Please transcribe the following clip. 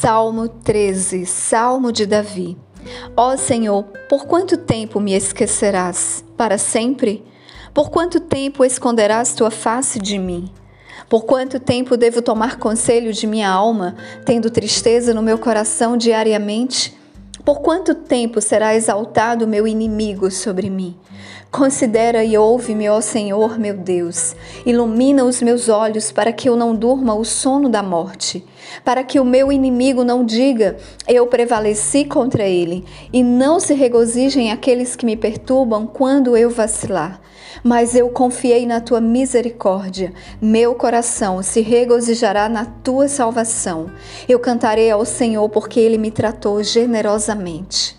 Salmo 13, Salmo de Davi. Ó Senhor, por quanto tempo me esquecerás? Para sempre? Por quanto tempo esconderás tua face de mim? Por quanto tempo devo tomar conselho de minha alma, tendo tristeza no meu coração diariamente? Por quanto tempo será exaltado meu inimigo sobre mim? Considera e ouve-me, ó Senhor meu Deus. Ilumina os meus olhos para que eu não durma o sono da morte, para que o meu inimigo não diga, eu prevaleci contra ele, e não se regozijem aqueles que me perturbam quando eu vacilar. Mas eu confiei na tua misericórdia, meu coração se regozijará na tua salvação. Eu cantarei ao Senhor porque ele me tratou generosamente mente.